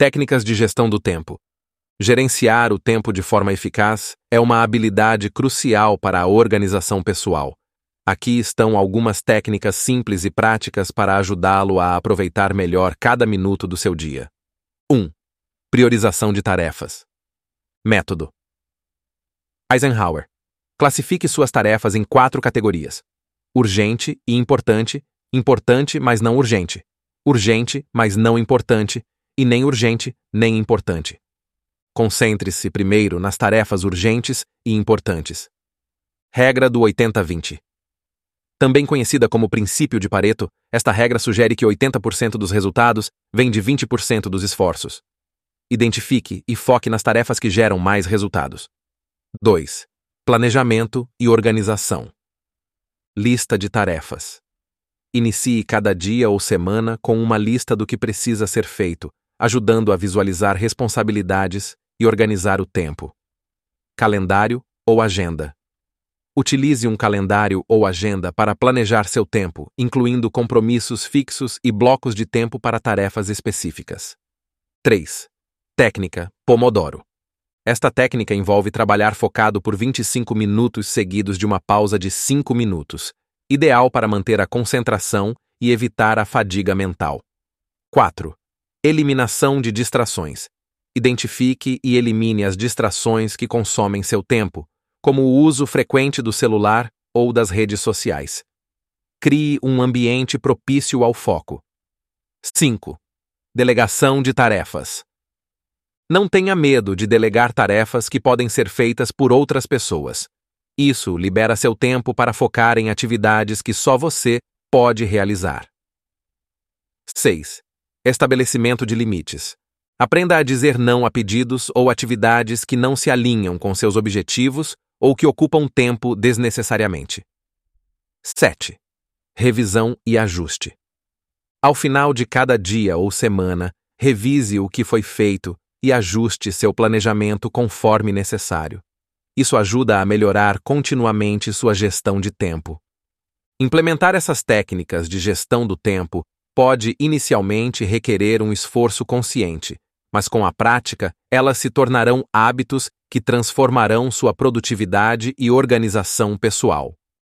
Técnicas de gestão do tempo. Gerenciar o tempo de forma eficaz é uma habilidade crucial para a organização pessoal. Aqui estão algumas técnicas simples e práticas para ajudá-lo a aproveitar melhor cada minuto do seu dia. 1. Priorização de tarefas. Método. Eisenhower. Classifique suas tarefas em quatro categorias: urgente e importante, importante, mas não urgente, urgente, mas não importante, e nem urgente, nem importante. Concentre-se primeiro nas tarefas urgentes e importantes. Regra do 80-20. Também conhecida como princípio de Pareto, esta regra sugere que 80% dos resultados vem de 20% dos esforços. Identifique e foque nas tarefas que geram mais resultados. 2. Planejamento e organização. Lista de tarefas. Inicie cada dia ou semana com uma lista do que precisa ser feito, ajudando a visualizar responsabilidades e organizar o tempo. Calendário ou agenda. Utilize um calendário ou agenda para planejar seu tempo, incluindo compromissos fixos e blocos de tempo para tarefas específicas. 3. Técnica Pomodoro. Esta técnica envolve trabalhar focado por 25 minutos seguidos de uma pausa de 5 minutos, ideal para manter a concentração e evitar a fadiga mental. 4. Eliminação de distrações. Identifique e elimine as distrações que consomem seu tempo, como o uso frequente do celular ou das redes sociais. Crie um ambiente propício ao foco. 5. Delegação de tarefas. Não tenha medo de delegar tarefas que podem ser feitas por outras pessoas. Isso libera seu tempo para focar em atividades que só você pode realizar. 6. Estabelecimento de limites. Aprenda a dizer não a pedidos ou atividades que não se alinham com seus objetivos ou que ocupam tempo desnecessariamente. 7. Revisão e ajuste. Ao final de cada dia ou semana, revise o que foi feito e ajuste seu planejamento conforme necessário. Isso ajuda a melhorar continuamente sua gestão de tempo. Implementar essas técnicas de gestão do tempo pode inicialmente requerer um esforço consciente, mas com a prática, elas se tornarão hábitos que transformarão sua produtividade e organização pessoal.